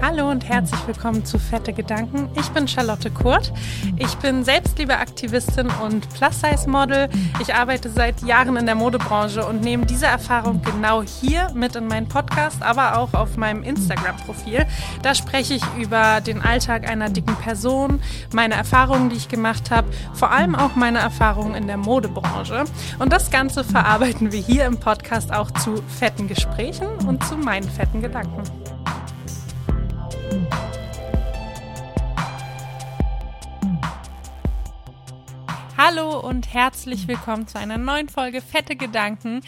Hallo und herzlich willkommen zu Fette Gedanken. Ich bin Charlotte Kurt. Ich bin Selbstliebeaktivistin und Plus-Size-Model. Ich arbeite seit Jahren in der Modebranche und nehme diese Erfahrung genau hier mit in meinen Podcast, aber auch auf meinem Instagram-Profil. Da spreche ich über den Alltag einer dicken Person, meine Erfahrungen, die ich gemacht habe, vor allem auch meine Erfahrungen in der Modebranche. Und das Ganze verarbeiten wir hier im Podcast auch zu fetten Gesprächen und zu meinen fetten Gedanken. Hallo und herzlich willkommen zu einer neuen Folge Fette Gedanken.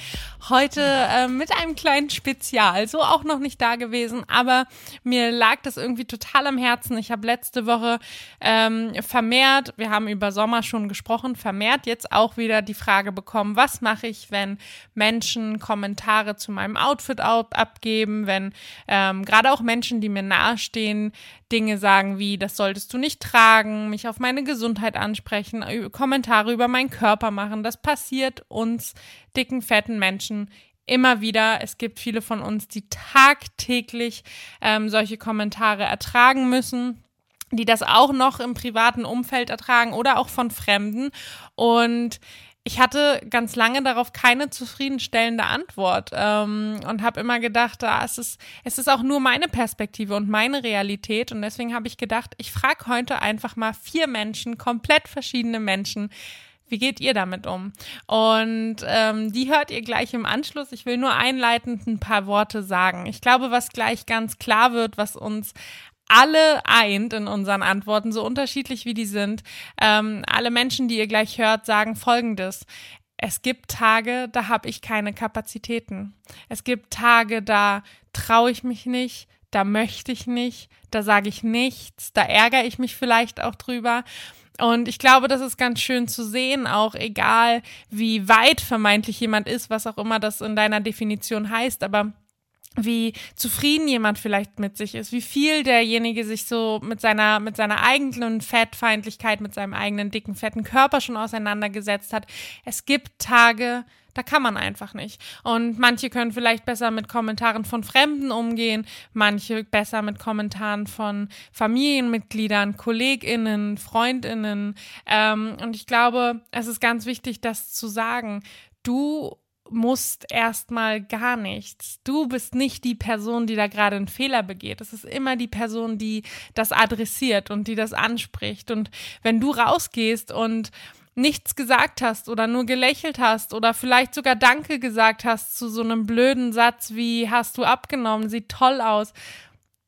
Heute äh, mit einem kleinen Spezial. So auch noch nicht da gewesen, aber mir lag das irgendwie total am Herzen. Ich habe letzte Woche ähm, vermehrt, wir haben über Sommer schon gesprochen, vermehrt jetzt auch wieder die Frage bekommen, was mache ich, wenn Menschen Kommentare zu meinem Outfit abgeben, wenn ähm, gerade auch Menschen, die mir nahestehen, Dinge sagen wie, das solltest du nicht tragen, mich auf meine Gesundheit ansprechen, Kommentare über meinen Körper machen. Das passiert uns dicken, fetten Menschen immer wieder. Es gibt viele von uns, die tagtäglich ähm, solche Kommentare ertragen müssen die das auch noch im privaten Umfeld ertragen oder auch von Fremden. Und ich hatte ganz lange darauf keine zufriedenstellende Antwort ähm, und habe immer gedacht, ah, es, ist, es ist auch nur meine Perspektive und meine Realität. Und deswegen habe ich gedacht, ich frage heute einfach mal vier Menschen, komplett verschiedene Menschen, wie geht ihr damit um? Und ähm, die hört ihr gleich im Anschluss. Ich will nur einleitend ein paar Worte sagen. Ich glaube, was gleich ganz klar wird, was uns alle eint in unseren Antworten, so unterschiedlich wie die sind. Ähm, alle Menschen, die ihr gleich hört, sagen Folgendes. Es gibt Tage, da habe ich keine Kapazitäten. Es gibt Tage, da traue ich mich nicht, da möchte ich nicht, da sage ich nichts, da ärgere ich mich vielleicht auch drüber. Und ich glaube, das ist ganz schön zu sehen, auch egal wie weit vermeintlich jemand ist, was auch immer das in deiner Definition heißt, aber wie zufrieden jemand vielleicht mit sich ist, wie viel derjenige sich so mit seiner, mit seiner eigenen Fettfeindlichkeit, mit seinem eigenen dicken, fetten Körper schon auseinandergesetzt hat. Es gibt Tage, da kann man einfach nicht. Und manche können vielleicht besser mit Kommentaren von Fremden umgehen, manche besser mit Kommentaren von Familienmitgliedern, KollegInnen, FreundInnen. Ähm, und ich glaube, es ist ganz wichtig, das zu sagen. Du musst erstmal gar nichts. Du bist nicht die Person, die da gerade einen Fehler begeht. Es ist immer die Person, die das adressiert und die das anspricht. Und wenn du rausgehst und nichts gesagt hast oder nur gelächelt hast oder vielleicht sogar Danke gesagt hast zu so einem blöden Satz wie hast du abgenommen, sieht toll aus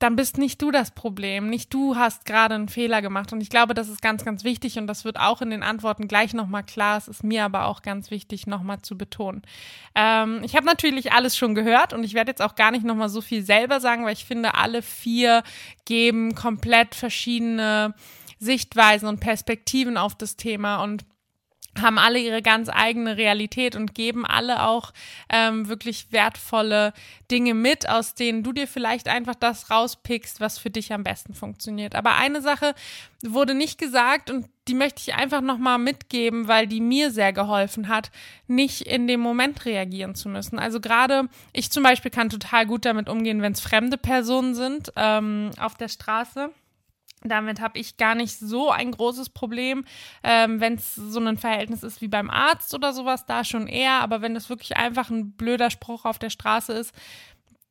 dann bist nicht du das Problem. Nicht du hast gerade einen Fehler gemacht. Und ich glaube, das ist ganz, ganz wichtig und das wird auch in den Antworten gleich nochmal klar. Es ist mir aber auch ganz wichtig, nochmal zu betonen. Ähm, ich habe natürlich alles schon gehört und ich werde jetzt auch gar nicht nochmal so viel selber sagen, weil ich finde, alle vier geben komplett verschiedene Sichtweisen und Perspektiven auf das Thema und haben alle ihre ganz eigene Realität und geben alle auch ähm, wirklich wertvolle Dinge mit, aus denen du dir vielleicht einfach das rauspickst, was für dich am besten funktioniert. Aber eine Sache wurde nicht gesagt und die möchte ich einfach nochmal mitgeben, weil die mir sehr geholfen hat, nicht in dem Moment reagieren zu müssen. Also gerade ich zum Beispiel kann total gut damit umgehen, wenn es fremde Personen sind ähm, auf der Straße damit habe ich gar nicht so ein großes Problem, ähm, wenn es so ein Verhältnis ist wie beim Arzt oder sowas, da schon eher. Aber wenn es wirklich einfach ein blöder Spruch auf der Straße ist,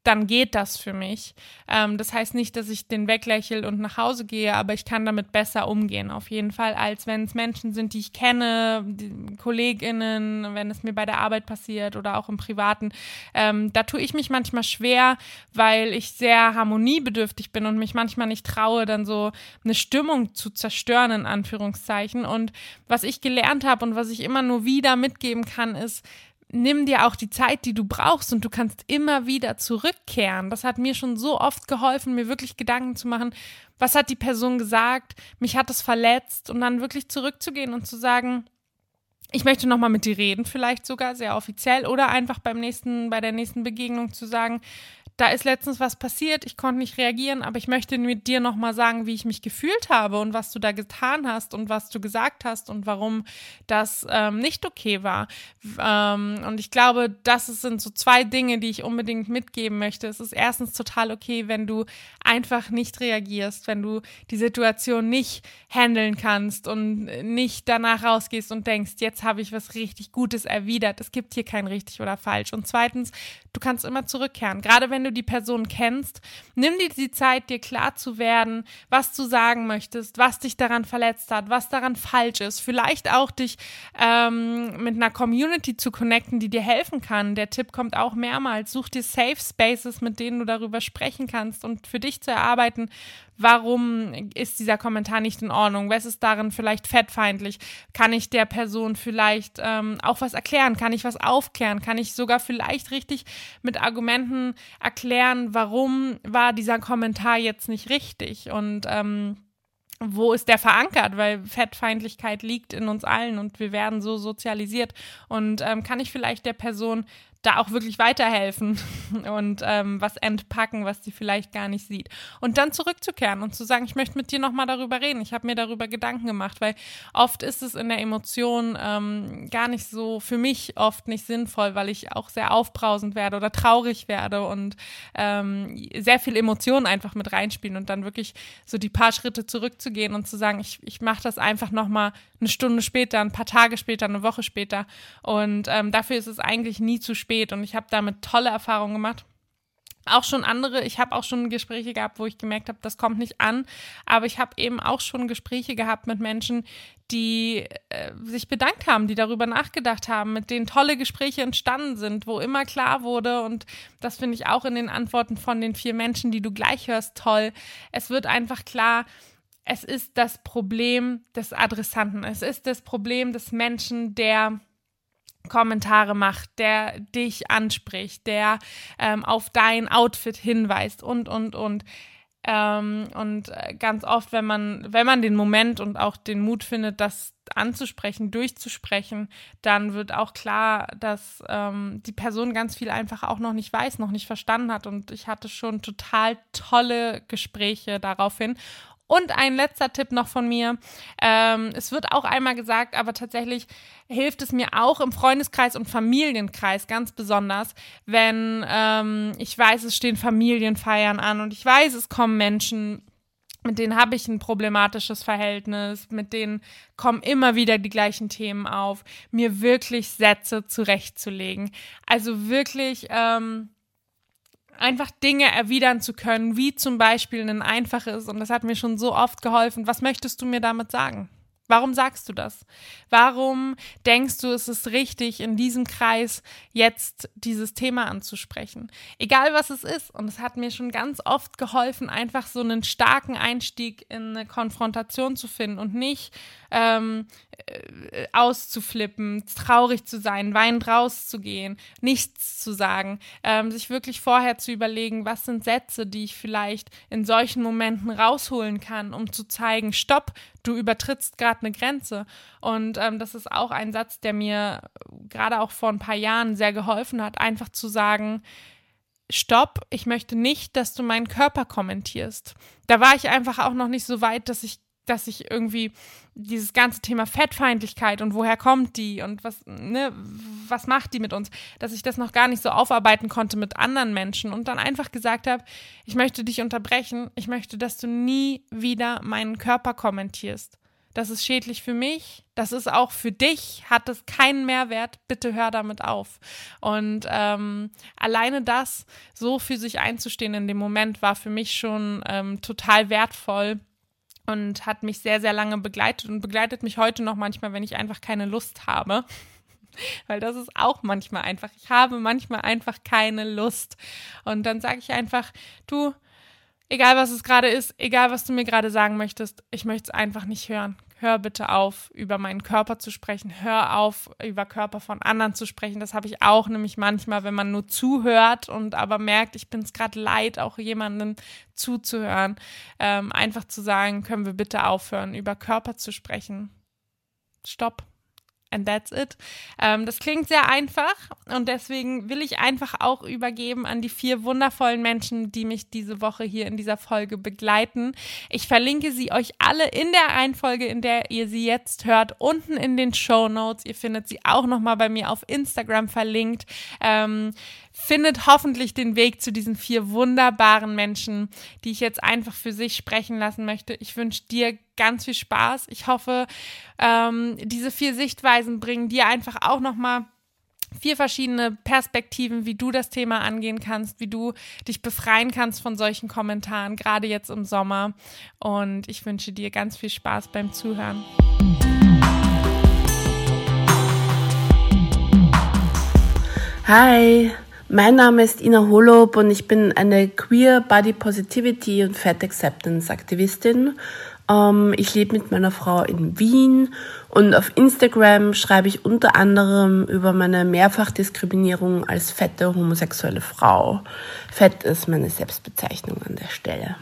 dann geht das für mich. Ähm, das heißt nicht, dass ich den weglächel und nach Hause gehe, aber ich kann damit besser umgehen, auf jeden Fall, als wenn es Menschen sind, die ich kenne, die KollegInnen, wenn es mir bei der Arbeit passiert oder auch im Privaten. Ähm, da tue ich mich manchmal schwer, weil ich sehr harmoniebedürftig bin und mich manchmal nicht traue, dann so eine Stimmung zu zerstören, in Anführungszeichen. Und was ich gelernt habe und was ich immer nur wieder mitgeben kann, ist, nimm dir auch die Zeit, die du brauchst und du kannst immer wieder zurückkehren. Das hat mir schon so oft geholfen, mir wirklich Gedanken zu machen, was hat die Person gesagt, mich hat es verletzt und dann wirklich zurückzugehen und zu sagen, ich möchte nochmal mit dir reden, vielleicht sogar sehr offiziell oder einfach beim nächsten, bei der nächsten Begegnung zu sagen, da ist letztens was passiert, ich konnte nicht reagieren, aber ich möchte mit dir nochmal sagen, wie ich mich gefühlt habe und was du da getan hast und was du gesagt hast und warum das ähm, nicht okay war. Ähm, und ich glaube, das sind so zwei Dinge, die ich unbedingt mitgeben möchte. Es ist erstens total okay, wenn du einfach nicht reagierst, wenn du die Situation nicht handeln kannst und nicht danach rausgehst und denkst, jetzt habe ich was richtig Gutes erwidert. Es gibt hier kein richtig oder falsch. Und zweitens, du kannst immer zurückkehren. Gerade wenn du die Person kennst, nimm dir die Zeit, dir klar zu werden, was du sagen möchtest, was dich daran verletzt hat, was daran falsch ist. Vielleicht auch dich ähm, mit einer Community zu connecten, die dir helfen kann. Der Tipp kommt auch mehrmals. Such dir Safe Spaces, mit denen du darüber sprechen kannst und für dich zu erarbeiten, warum ist dieser Kommentar nicht in Ordnung? Was ist darin vielleicht fettfeindlich? Kann ich der Person vielleicht ähm, auch was erklären? Kann ich was aufklären? Kann ich sogar vielleicht richtig mit Argumenten erklären, warum war dieser Kommentar jetzt nicht richtig? Und ähm, wo ist der verankert? Weil Fettfeindlichkeit liegt in uns allen und wir werden so sozialisiert. Und ähm, kann ich vielleicht der Person da auch wirklich weiterhelfen und ähm, was entpacken, was sie vielleicht gar nicht sieht. Und dann zurückzukehren und zu sagen, ich möchte mit dir nochmal darüber reden. Ich habe mir darüber Gedanken gemacht, weil oft ist es in der Emotion ähm, gar nicht so, für mich oft nicht sinnvoll, weil ich auch sehr aufbrausend werde oder traurig werde und ähm, sehr viel Emotionen einfach mit reinspielen und dann wirklich so die paar Schritte zurückzugehen und zu sagen, ich, ich mache das einfach nochmal eine Stunde später, ein paar Tage später, eine Woche später. Und ähm, dafür ist es eigentlich nie zu spät. Und ich habe damit tolle Erfahrungen gemacht auch schon andere, ich habe auch schon Gespräche gehabt, wo ich gemerkt habe, das kommt nicht an, aber ich habe eben auch schon Gespräche gehabt mit Menschen, die äh, sich bedankt haben, die darüber nachgedacht haben, mit denen tolle Gespräche entstanden sind, wo immer klar wurde und das finde ich auch in den Antworten von den vier Menschen, die du gleich hörst, toll. Es wird einfach klar, es ist das Problem des Adressanten. Es ist das Problem des Menschen, der Kommentare macht, der dich anspricht, der ähm, auf dein Outfit hinweist und, und, und. Ähm, und äh, ganz oft, wenn man, wenn man den Moment und auch den Mut findet, das anzusprechen, durchzusprechen, dann wird auch klar, dass ähm, die Person ganz viel einfach auch noch nicht weiß, noch nicht verstanden hat. Und ich hatte schon total tolle Gespräche daraufhin. Und ein letzter Tipp noch von mir. Ähm, es wird auch einmal gesagt, aber tatsächlich hilft es mir auch im Freundeskreis und Familienkreis ganz besonders, wenn ähm, ich weiß, es stehen Familienfeiern an und ich weiß, es kommen Menschen, mit denen habe ich ein problematisches Verhältnis, mit denen kommen immer wieder die gleichen Themen auf, mir wirklich Sätze zurechtzulegen. Also wirklich ähm, einfach Dinge erwidern zu können, wie zum Beispiel ein einfaches, und das hat mir schon so oft geholfen, was möchtest du mir damit sagen? Warum sagst du das? Warum denkst du, es ist richtig, in diesem Kreis jetzt dieses Thema anzusprechen? Egal was es ist. Und es hat mir schon ganz oft geholfen, einfach so einen starken Einstieg in eine Konfrontation zu finden und nicht ähm, äh, auszuflippen, traurig zu sein, weinend rauszugehen, nichts zu sagen, ähm, sich wirklich vorher zu überlegen, was sind Sätze, die ich vielleicht in solchen Momenten rausholen kann, um zu zeigen, stopp, du übertrittst gerade eine Grenze. Und ähm, das ist auch ein Satz, der mir gerade auch vor ein paar Jahren sehr geholfen hat, einfach zu sagen, Stopp, ich möchte nicht, dass du meinen Körper kommentierst. Da war ich einfach auch noch nicht so weit, dass ich dass ich irgendwie dieses ganze Thema Fettfeindlichkeit und woher kommt die und was, ne, was macht die mit uns, dass ich das noch gar nicht so aufarbeiten konnte mit anderen Menschen und dann einfach gesagt habe, ich möchte dich unterbrechen, ich möchte, dass du nie wieder meinen Körper kommentierst. Das ist schädlich für mich, das ist auch für dich, hat es keinen Mehrwert, bitte hör damit auf. Und ähm, alleine das, so für sich einzustehen in dem Moment, war für mich schon ähm, total wertvoll und hat mich sehr, sehr lange begleitet und begleitet mich heute noch manchmal, wenn ich einfach keine Lust habe. Weil das ist auch manchmal einfach. Ich habe manchmal einfach keine Lust. Und dann sage ich einfach, du, egal was es gerade ist, egal was du mir gerade sagen möchtest, ich möchte es einfach nicht hören hör bitte auf, über meinen Körper zu sprechen, hör auf, über Körper von anderen zu sprechen. Das habe ich auch nämlich manchmal, wenn man nur zuhört und aber merkt, ich bin es gerade leid, auch jemandem zuzuhören, ähm, einfach zu sagen, können wir bitte aufhören, über Körper zu sprechen. Stopp. And that's it. Ähm, das klingt sehr einfach und deswegen will ich einfach auch übergeben an die vier wundervollen Menschen, die mich diese Woche hier in dieser Folge begleiten. Ich verlinke sie euch alle in der Reihenfolge, in der ihr sie jetzt hört, unten in den Show Notes. Ihr findet sie auch nochmal bei mir auf Instagram verlinkt. Ähm, findet hoffentlich den Weg zu diesen vier wunderbaren Menschen, die ich jetzt einfach für sich sprechen lassen möchte. Ich wünsche dir ganz viel Spaß. Ich hoffe, ähm, diese vier Sichtweisen bringen dir einfach auch nochmal vier verschiedene Perspektiven, wie du das Thema angehen kannst, wie du dich befreien kannst von solchen Kommentaren, gerade jetzt im Sommer. Und ich wünsche dir ganz viel Spaß beim Zuhören. Hi, mein Name ist Ina Holob und ich bin eine Queer Body Positivity und Fat Acceptance Aktivistin. Ähm, ich lebe mit meiner Frau in Wien und auf Instagram schreibe ich unter anderem über meine Mehrfachdiskriminierung als fette homosexuelle Frau. Fett ist meine Selbstbezeichnung an der Stelle.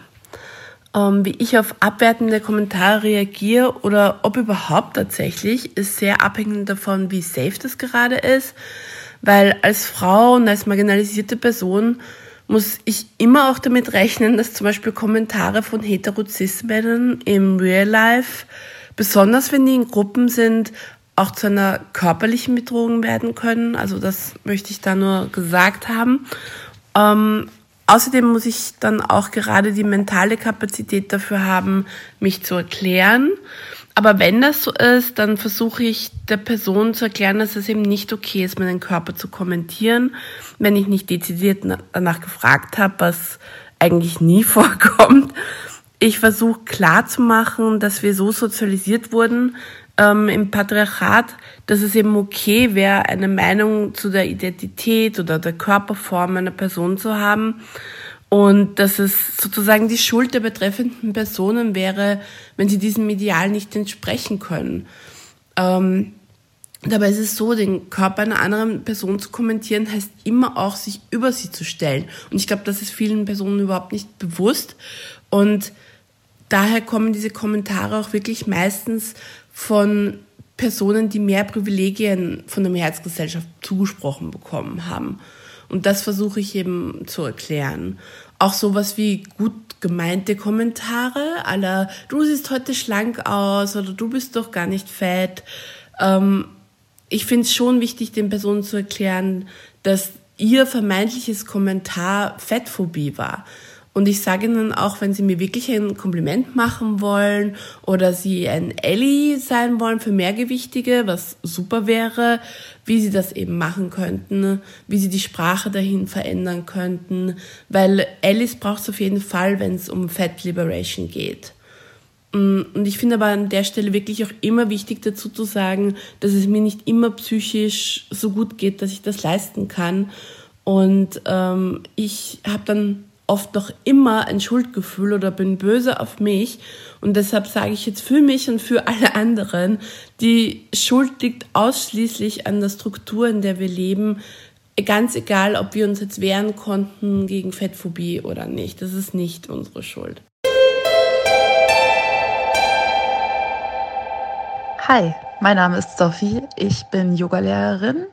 Ähm, wie ich auf abwertende Kommentare reagiere oder ob überhaupt tatsächlich, ist sehr abhängig davon, wie safe das gerade ist weil als Frau und als marginalisierte Person muss ich immer auch damit rechnen, dass zum Beispiel Kommentare von Heterozis-Männern im Real Life, besonders wenn die in Gruppen sind, auch zu einer körperlichen Bedrohung werden können. Also das möchte ich da nur gesagt haben. Ähm, außerdem muss ich dann auch gerade die mentale Kapazität dafür haben, mich zu erklären. Aber wenn das so ist, dann versuche ich der Person zu erklären, dass es eben nicht okay ist, meinen Körper zu kommentieren, wenn ich nicht dezidiert danach gefragt habe, was eigentlich nie vorkommt. Ich versuche klarzumachen, dass wir so sozialisiert wurden ähm, im Patriarchat, dass es eben okay wäre, eine Meinung zu der Identität oder der Körperform einer Person zu haben und dass es sozusagen die Schuld der betreffenden Personen wäre, wenn sie diesem Ideal nicht entsprechen können. Ähm, dabei ist es so, den Körper einer anderen Person zu kommentieren, heißt immer auch, sich über sie zu stellen. Und ich glaube, das ist vielen Personen überhaupt nicht bewusst. Und daher kommen diese Kommentare auch wirklich meistens von Personen, die mehr Privilegien von der Mehrheitsgesellschaft zugesprochen bekommen haben. Und das versuche ich eben zu erklären. Auch sowas wie gut gemeinte Kommentare aller, du siehst heute schlank aus oder du bist doch gar nicht fett. Ähm, ich finde es schon wichtig, den Personen zu erklären, dass ihr vermeintliches Kommentar Fettphobie war. Und ich sage ihnen auch, wenn sie mir wirklich ein Kompliment machen wollen oder sie ein Ellie sein wollen für Mehrgewichtige, was super wäre, wie sie das eben machen könnten, wie sie die Sprache dahin verändern könnten, weil Ellis braucht es auf jeden Fall, wenn es um Fat Liberation geht. Mm, und ich finde aber an der Stelle wirklich auch immer wichtig dazu zu sagen, dass es mir nicht immer psychisch so gut geht, dass ich das leisten kann. Und ähm, ich habe dann oft noch immer ein Schuldgefühl oder bin böse auf mich. Und deshalb sage ich jetzt für mich und für alle anderen, die Schuld liegt ausschließlich an der Struktur, in der wir leben. Ganz egal, ob wir uns jetzt wehren konnten gegen Fettphobie oder nicht. Das ist nicht unsere Schuld. Hi, mein Name ist Sophie. Ich bin Yogalehrerin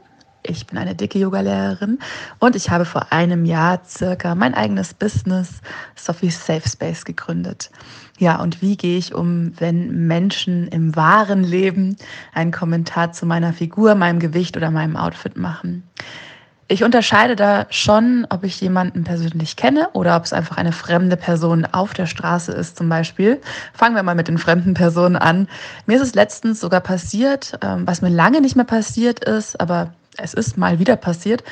ich bin eine dicke Yogalehrerin und ich habe vor einem Jahr circa mein eigenes Business Sophie Safe Space gegründet. Ja, und wie gehe ich um, wenn Menschen im wahren Leben einen Kommentar zu meiner Figur, meinem Gewicht oder meinem Outfit machen? Ich unterscheide da schon, ob ich jemanden persönlich kenne oder ob es einfach eine fremde Person auf der Straße ist zum Beispiel. Fangen wir mal mit den fremden Personen an. Mir ist es letztens sogar passiert, ähm, was mir lange nicht mehr passiert ist, aber es ist mal wieder passiert,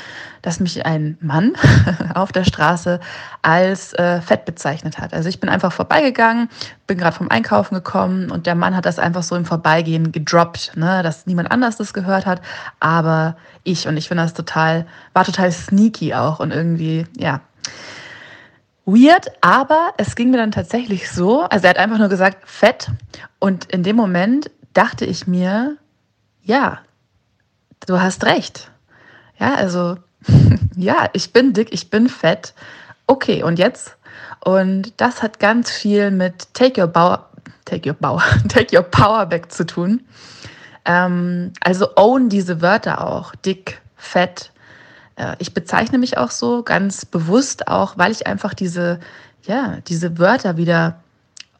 dass mich ein Mann auf der Straße als äh, fett bezeichnet hat. Also ich bin einfach vorbeigegangen, bin gerade vom Einkaufen gekommen und der Mann hat das einfach so im Vorbeigehen gedroppt, ne, dass niemand anders das gehört hat, aber ich. Und ich finde das total, war total sneaky auch und irgendwie, ja, weird, aber es ging mir dann tatsächlich so, also er hat einfach nur gesagt, fett. Und in dem Moment dachte ich mir, ja, du hast recht. Ja, also, ja, ich bin dick, ich bin fett. Okay, und jetzt? Und das hat ganz viel mit Take Your Power, Take Your Power, Take Your Power Back zu tun. Ähm, also own diese Wörter auch. Dick, fett. Äh, ich bezeichne mich auch so ganz bewusst auch, weil ich einfach diese, ja, diese Wörter wieder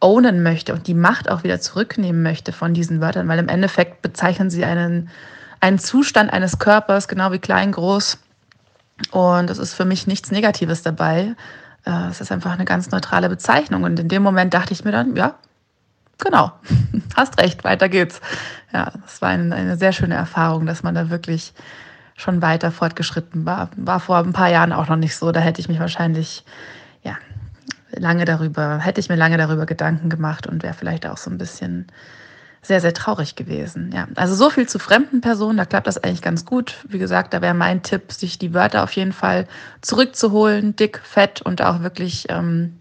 ownen möchte und die Macht auch wieder zurücknehmen möchte von diesen Wörtern, weil im Endeffekt bezeichnen sie einen, einen Zustand eines Körpers, genau wie klein, groß. Und es ist für mich nichts Negatives dabei. Äh, es ist einfach eine ganz neutrale Bezeichnung. Und in dem Moment dachte ich mir dann, ja, genau, hast recht, weiter geht's. Ja, es war eine, eine sehr schöne Erfahrung, dass man da wirklich schon weiter fortgeschritten war. War vor ein paar Jahren auch noch nicht so. Da hätte ich mich wahrscheinlich lange darüber, hätte ich mir lange darüber Gedanken gemacht und wäre vielleicht auch so ein bisschen sehr, sehr traurig gewesen. Ja, also so viel zu fremden Personen, da klappt das eigentlich ganz gut. Wie gesagt, da wäre mein Tipp, sich die Wörter auf jeden Fall zurückzuholen, dick, fett und auch wirklich, ähm,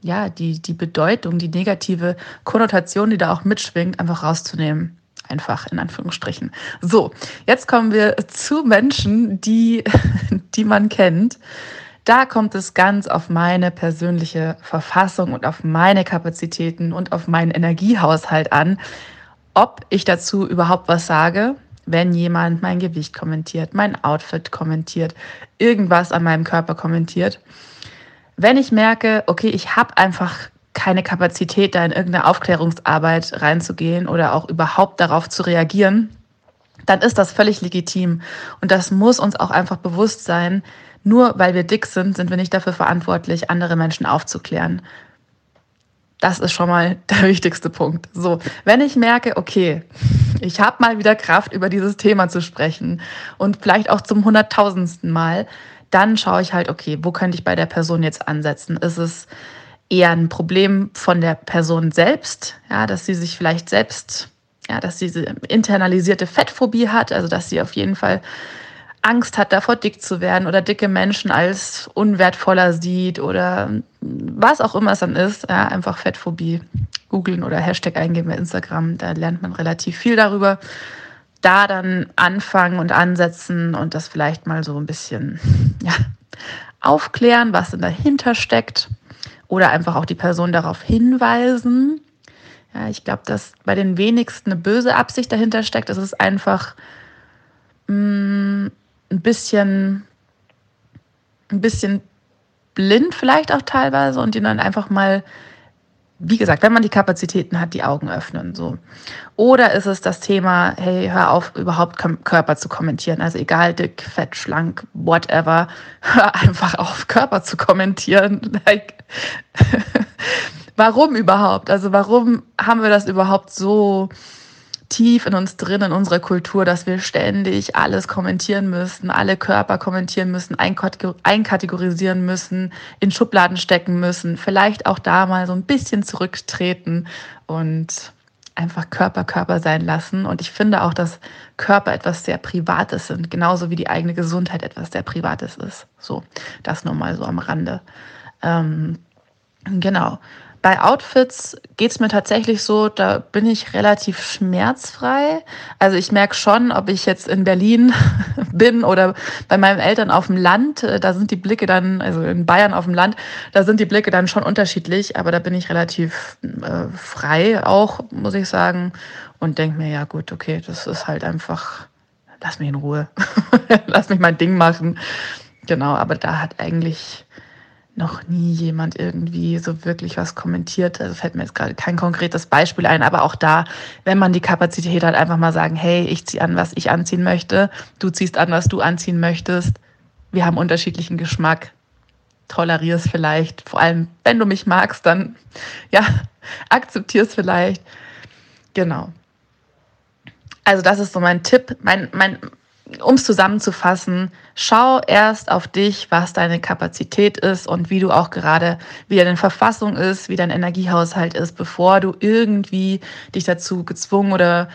ja, die, die Bedeutung, die negative Konnotation, die da auch mitschwingt, einfach rauszunehmen. Einfach in Anführungsstrichen. So, jetzt kommen wir zu Menschen, die, die man kennt. Da kommt es ganz auf meine persönliche Verfassung und auf meine Kapazitäten und auf meinen Energiehaushalt an, ob ich dazu überhaupt was sage, wenn jemand mein Gewicht kommentiert, mein Outfit kommentiert, irgendwas an meinem Körper kommentiert. Wenn ich merke, okay, ich habe einfach keine Kapazität, da in irgendeine Aufklärungsarbeit reinzugehen oder auch überhaupt darauf zu reagieren, dann ist das völlig legitim. Und das muss uns auch einfach bewusst sein, nur weil wir dick sind, sind wir nicht dafür verantwortlich, andere Menschen aufzuklären. Das ist schon mal der wichtigste Punkt. So, wenn ich merke, okay, ich habe mal wieder Kraft, über dieses Thema zu sprechen und vielleicht auch zum hunderttausendsten Mal, dann schaue ich halt, okay, wo könnte ich bei der Person jetzt ansetzen? Ist es eher ein Problem von der Person selbst, ja, dass sie sich vielleicht selbst, ja, dass sie diese internalisierte Fettphobie hat, also dass sie auf jeden Fall Angst hat, davor dick zu werden oder dicke Menschen als unwertvoller sieht oder was auch immer es dann ist. Ja, einfach Fettphobie googeln oder Hashtag eingeben bei Instagram. Da lernt man relativ viel darüber. Da dann anfangen und ansetzen und das vielleicht mal so ein bisschen ja, aufklären, was denn dahinter steckt. Oder einfach auch die Person darauf hinweisen. Ja, ich glaube, dass bei den wenigsten eine böse Absicht dahinter steckt. Es ist einfach mh, mm, ein bisschen, ein bisschen blind vielleicht auch teilweise und ihnen dann einfach mal, wie gesagt, wenn man die Kapazitäten hat, die Augen öffnen. So. Oder ist es das Thema, hey, hör auf, überhaupt Körper zu kommentieren. Also egal, dick, fett, schlank, whatever, hör einfach auf, Körper zu kommentieren. Like, warum überhaupt? Also warum haben wir das überhaupt so tief in uns drin, in unserer Kultur, dass wir ständig alles kommentieren müssen, alle Körper kommentieren müssen, einkategorisieren müssen, in Schubladen stecken müssen, vielleicht auch da mal so ein bisschen zurücktreten und einfach Körper Körper sein lassen. Und ich finde auch, dass Körper etwas sehr Privates sind, genauso wie die eigene Gesundheit etwas sehr Privates ist. So, das nur mal so am Rande. Ähm, genau. Bei Outfits geht es mir tatsächlich so, da bin ich relativ schmerzfrei. Also ich merke schon, ob ich jetzt in Berlin bin oder bei meinen Eltern auf dem Land, äh, da sind die Blicke dann, also in Bayern auf dem Land, da sind die Blicke dann schon unterschiedlich, aber da bin ich relativ äh, frei auch, muss ich sagen. Und denke mir, ja gut, okay, das ist halt einfach, lass mich in Ruhe, lass mich mein Ding machen. Genau, aber da hat eigentlich noch nie jemand irgendwie so wirklich was kommentiert. Also fällt mir jetzt gerade kein konkretes Beispiel ein, aber auch da, wenn man die Kapazität hat, einfach mal sagen, hey, ich ziehe an, was ich anziehen möchte, du ziehst an, was du anziehen möchtest. Wir haben unterschiedlichen Geschmack. Tolerier es vielleicht. Vor allem, wenn du mich magst, dann ja, akzeptier es vielleicht. Genau. Also das ist so mein Tipp, mein, mein, um es zusammenzufassen, schau erst auf dich, was deine Kapazität ist und wie du auch gerade, wie deine Verfassung ist, wie dein Energiehaushalt ist, bevor du irgendwie dich dazu gezwungen oder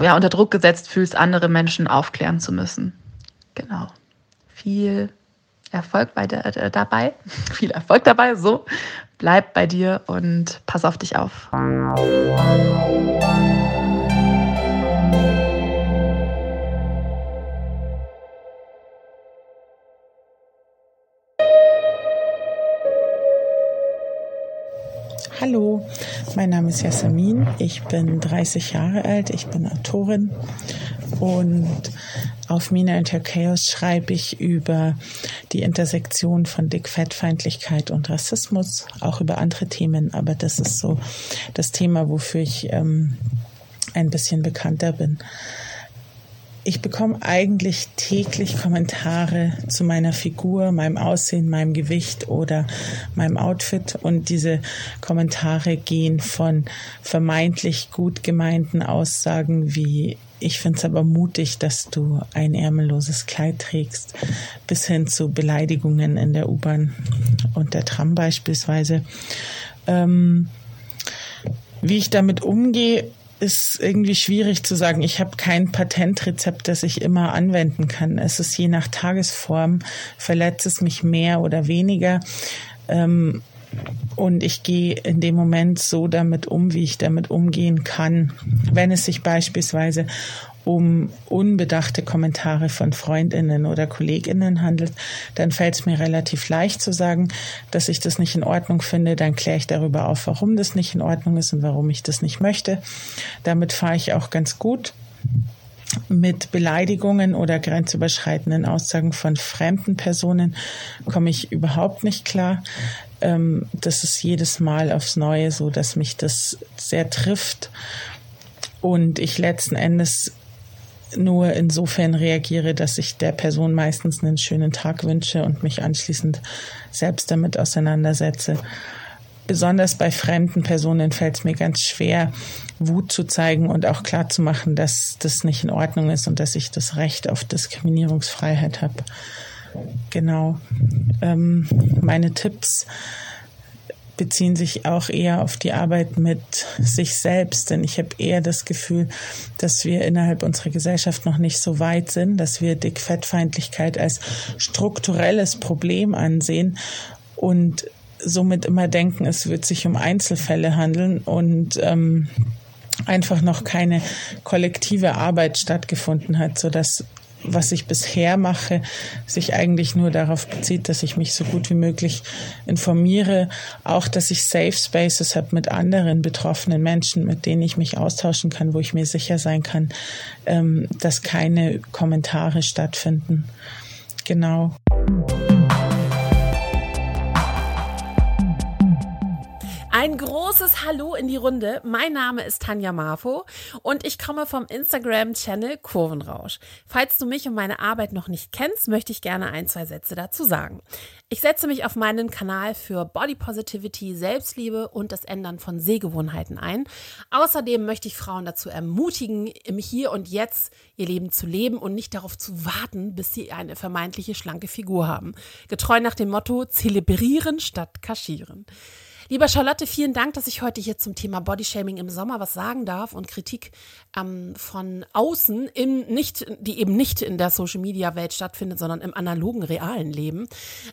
ja, unter Druck gesetzt fühlst, andere Menschen aufklären zu müssen. Genau. Viel Erfolg bei der, äh, dabei. Viel Erfolg dabei. So, bleib bei dir und pass auf dich auf. Hallo, mein Name ist Yasamin. Ich bin 30 Jahre alt. Ich bin Autorin und auf Mina Inter Chaos schreibe ich über die Intersektion von Dickfettfeindlichkeit und Rassismus, auch über andere Themen, aber das ist so das Thema, wofür ich ähm, ein bisschen bekannter bin ich bekomme eigentlich täglich Kommentare zu meiner Figur, meinem Aussehen, meinem Gewicht oder meinem Outfit. Und diese Kommentare gehen von vermeintlich gut gemeinten Aussagen wie ich finde es aber mutig, dass du ein ärmelloses Kleid trägst, bis hin zu Beleidigungen in der U-Bahn und der Tram beispielsweise. Ähm, wie ich damit umgehe, ist irgendwie schwierig zu sagen. Ich habe kein Patentrezept, das ich immer anwenden kann. Es ist je nach Tagesform, verletzt es mich mehr oder weniger. Ähm, und ich gehe in dem Moment so damit um, wie ich damit umgehen kann. Wenn es sich beispielsweise um unbedachte Kommentare von Freundinnen oder Kolleginnen handelt, dann fällt es mir relativ leicht zu sagen, dass ich das nicht in Ordnung finde. Dann kläre ich darüber auf, warum das nicht in Ordnung ist und warum ich das nicht möchte. Damit fahre ich auch ganz gut mit Beleidigungen oder grenzüberschreitenden Aussagen von fremden Personen komme ich überhaupt nicht klar. Ähm, das ist jedes Mal aufs Neue so, dass mich das sehr trifft und ich letzten Endes nur insofern reagiere, dass ich der Person meistens einen schönen Tag wünsche und mich anschließend selbst damit auseinandersetze. Besonders bei fremden Personen fällt es mir ganz schwer, Wut zu zeigen und auch klar zu machen, dass das nicht in Ordnung ist und dass ich das Recht auf Diskriminierungsfreiheit habe. Genau. Ähm, meine Tipps beziehen sich auch eher auf die Arbeit mit sich selbst, denn ich habe eher das Gefühl, dass wir innerhalb unserer Gesellschaft noch nicht so weit sind, dass wir Dickfettfeindlichkeit als strukturelles Problem ansehen und somit immer denken, es wird sich um Einzelfälle handeln und ähm, einfach noch keine kollektive Arbeit stattgefunden hat, so dass was ich bisher mache, sich eigentlich nur darauf bezieht, dass ich mich so gut wie möglich informiere, auch dass ich Safe Spaces habe mit anderen betroffenen Menschen, mit denen ich mich austauschen kann, wo ich mir sicher sein kann, ähm, dass keine Kommentare stattfinden. Genau. Ein großes Hallo in die Runde. Mein Name ist Tanja Marfo und ich komme vom Instagram-Channel Kurvenrausch. Falls du mich und meine Arbeit noch nicht kennst, möchte ich gerne ein, zwei Sätze dazu sagen. Ich setze mich auf meinen Kanal für Body Positivity, Selbstliebe und das Ändern von Sehgewohnheiten ein. Außerdem möchte ich Frauen dazu ermutigen, im Hier und Jetzt ihr Leben zu leben und nicht darauf zu warten, bis sie eine vermeintliche schlanke Figur haben. Getreu nach dem Motto zelebrieren statt kaschieren. Lieber Charlotte, vielen Dank, dass ich heute hier zum Thema Bodyshaming im Sommer was sagen darf und Kritik ähm, von außen, im nicht, die eben nicht in der Social-Media-Welt stattfindet, sondern im analogen, realen Leben.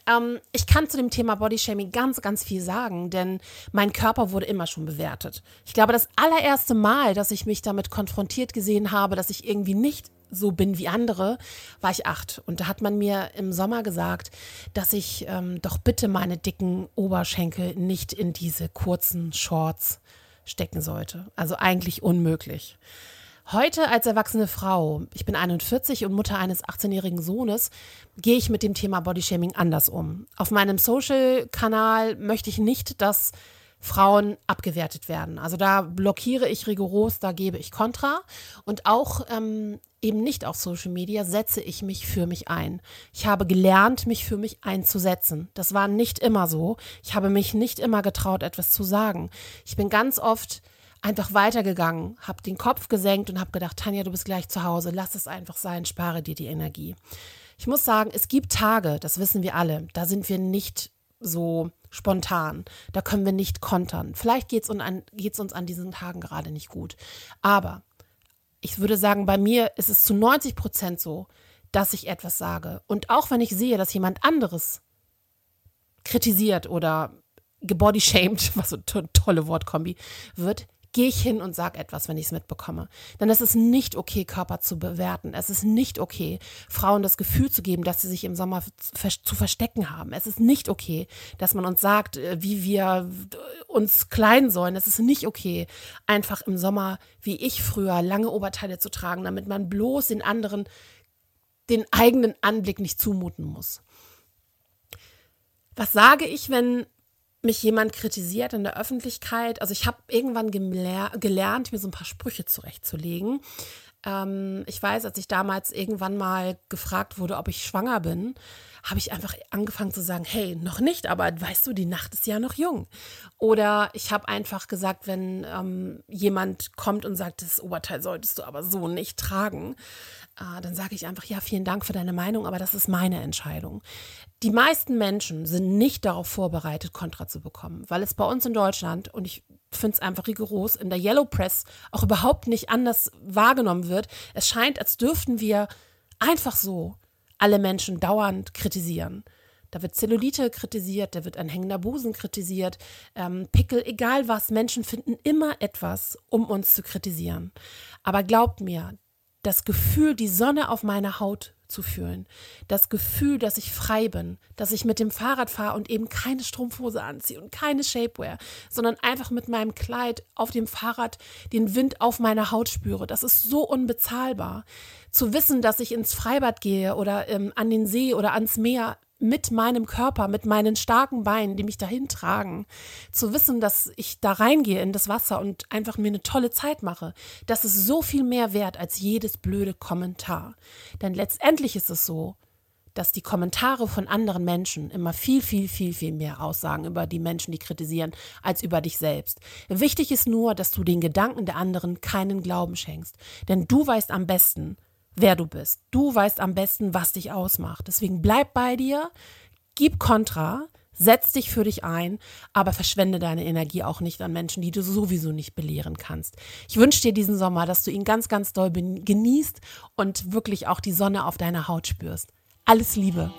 Ähm, ich kann zu dem Thema Bodyshaming ganz, ganz viel sagen, denn mein Körper wurde immer schon bewertet. Ich glaube, das allererste Mal, dass ich mich damit konfrontiert gesehen habe, dass ich irgendwie nicht so bin wie andere, war ich acht. Und da hat man mir im Sommer gesagt, dass ich ähm, doch bitte meine dicken Oberschenkel nicht in diese kurzen Shorts stecken sollte. Also eigentlich unmöglich. Heute als erwachsene Frau, ich bin 41 und Mutter eines 18-jährigen Sohnes, gehe ich mit dem Thema Bodyshaming anders um. Auf meinem Social-Kanal möchte ich nicht, dass Frauen abgewertet werden. Also da blockiere ich rigoros, da gebe ich Kontra. Und auch ähm, eben nicht auf Social Media setze ich mich für mich ein. Ich habe gelernt, mich für mich einzusetzen. Das war nicht immer so. Ich habe mich nicht immer getraut, etwas zu sagen. Ich bin ganz oft einfach weitergegangen, habe den Kopf gesenkt und habe gedacht, Tanja, du bist gleich zu Hause, lass es einfach sein, spare dir die Energie. Ich muss sagen, es gibt Tage, das wissen wir alle, da sind wir nicht so spontan. Da können wir nicht kontern. Vielleicht geht es uns, uns an diesen Tagen gerade nicht gut. Aber ich würde sagen, bei mir ist es zu 90 Prozent so, dass ich etwas sage. Und auch wenn ich sehe, dass jemand anderes kritisiert oder gebodyshamed, was so eine tolle Wortkombi wird, gehe ich hin und sage etwas, wenn ich es mitbekomme. Denn es ist nicht okay, Körper zu bewerten. Es ist nicht okay, Frauen das Gefühl zu geben, dass sie sich im Sommer zu verstecken haben. Es ist nicht okay, dass man uns sagt, äh, wie wir uns kleiden sollen. Es ist nicht okay, einfach im Sommer, wie ich früher, lange Oberteile zu tragen, damit man bloß den anderen den eigenen Anblick nicht zumuten muss. Was sage ich, wenn mich jemand kritisiert in der Öffentlichkeit. Also ich habe irgendwann gelernt, mir so ein paar Sprüche zurechtzulegen. Ähm, ich weiß, als ich damals irgendwann mal gefragt wurde, ob ich schwanger bin, habe ich einfach angefangen zu sagen, hey, noch nicht, aber weißt du, die Nacht ist ja noch jung. Oder ich habe einfach gesagt, wenn ähm, jemand kommt und sagt, das Oberteil solltest du aber so nicht tragen, äh, dann sage ich einfach, ja, vielen Dank für deine Meinung, aber das ist meine Entscheidung. Die meisten Menschen sind nicht darauf vorbereitet, Kontra zu bekommen, weil es bei uns in Deutschland, und ich finde es einfach rigoros, in der Yellow Press auch überhaupt nicht anders wahrgenommen wird. Es scheint, als dürften wir einfach so alle Menschen dauernd kritisieren. Da wird Zellulite kritisiert, da wird ein hängender Busen kritisiert, ähm, Pickel, egal was. Menschen finden immer etwas, um uns zu kritisieren. Aber glaubt mir, das Gefühl, die Sonne auf meiner Haut zu fühlen. Das Gefühl, dass ich frei bin, dass ich mit dem Fahrrad fahre und eben keine Strumpfhose anziehe und keine Shapewear, sondern einfach mit meinem Kleid auf dem Fahrrad den Wind auf meiner Haut spüre. Das ist so unbezahlbar. Zu wissen, dass ich ins Freibad gehe oder ähm, an den See oder ans Meer, mit meinem Körper, mit meinen starken Beinen, die mich dahin tragen, zu wissen, dass ich da reingehe in das Wasser und einfach mir eine tolle Zeit mache, das ist so viel mehr wert als jedes blöde Kommentar. Denn letztendlich ist es so, dass die Kommentare von anderen Menschen immer viel, viel, viel, viel mehr aussagen über die Menschen, die kritisieren, als über dich selbst. Wichtig ist nur, dass du den Gedanken der anderen keinen Glauben schenkst. Denn du weißt am besten, wer du bist. Du weißt am besten, was dich ausmacht. Deswegen bleib bei dir, gib Kontra, setz dich für dich ein, aber verschwende deine Energie auch nicht an Menschen, die du sowieso nicht belehren kannst. Ich wünsche dir diesen Sommer, dass du ihn ganz, ganz doll genießt und wirklich auch die Sonne auf deiner Haut spürst. Alles Liebe.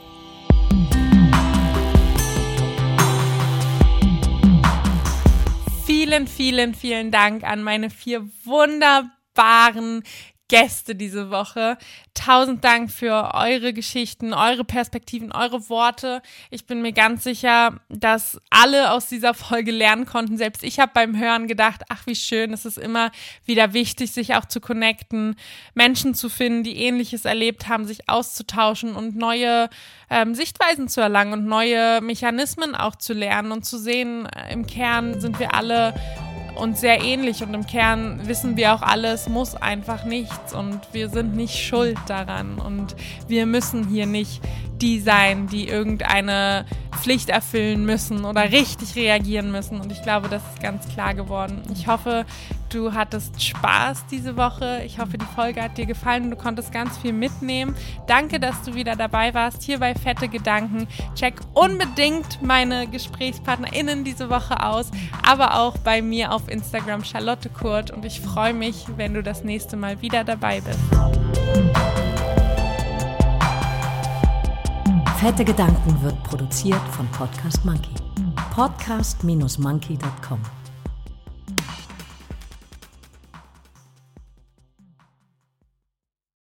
Vielen, vielen, vielen Dank an meine vier wunderbaren Gäste diese Woche. Tausend Dank für eure Geschichten, eure Perspektiven, eure Worte. Ich bin mir ganz sicher, dass alle aus dieser Folge lernen konnten. Selbst ich habe beim Hören gedacht, ach wie schön, es ist immer wieder wichtig, sich auch zu connecten, Menschen zu finden, die ähnliches erlebt haben, sich auszutauschen und neue ähm, Sichtweisen zu erlangen und neue Mechanismen auch zu lernen und zu sehen, äh, im Kern sind wir alle uns sehr ähnlich. Und im Kern wissen wir auch alle, es muss einfach nichts. Und wir sind nicht schuld daran. Und wir müssen hier nicht die sein, die irgendeine Pflicht erfüllen müssen oder richtig reagieren müssen. Und ich glaube, das ist ganz klar geworden. Ich hoffe, du hattest Spaß diese Woche. Ich hoffe, die Folge hat dir gefallen und du konntest ganz viel mitnehmen. Danke, dass du wieder dabei warst hier bei Fette Gedanken. Check unbedingt meine GesprächspartnerInnen diese Woche aus, aber auch bei mir auf Instagram Charlotte Kurt. Und ich freue mich, wenn du das nächste Mal wieder dabei bist. Fette Gedanken wird produziert von Podcast Monkey. Podcast-monkey.com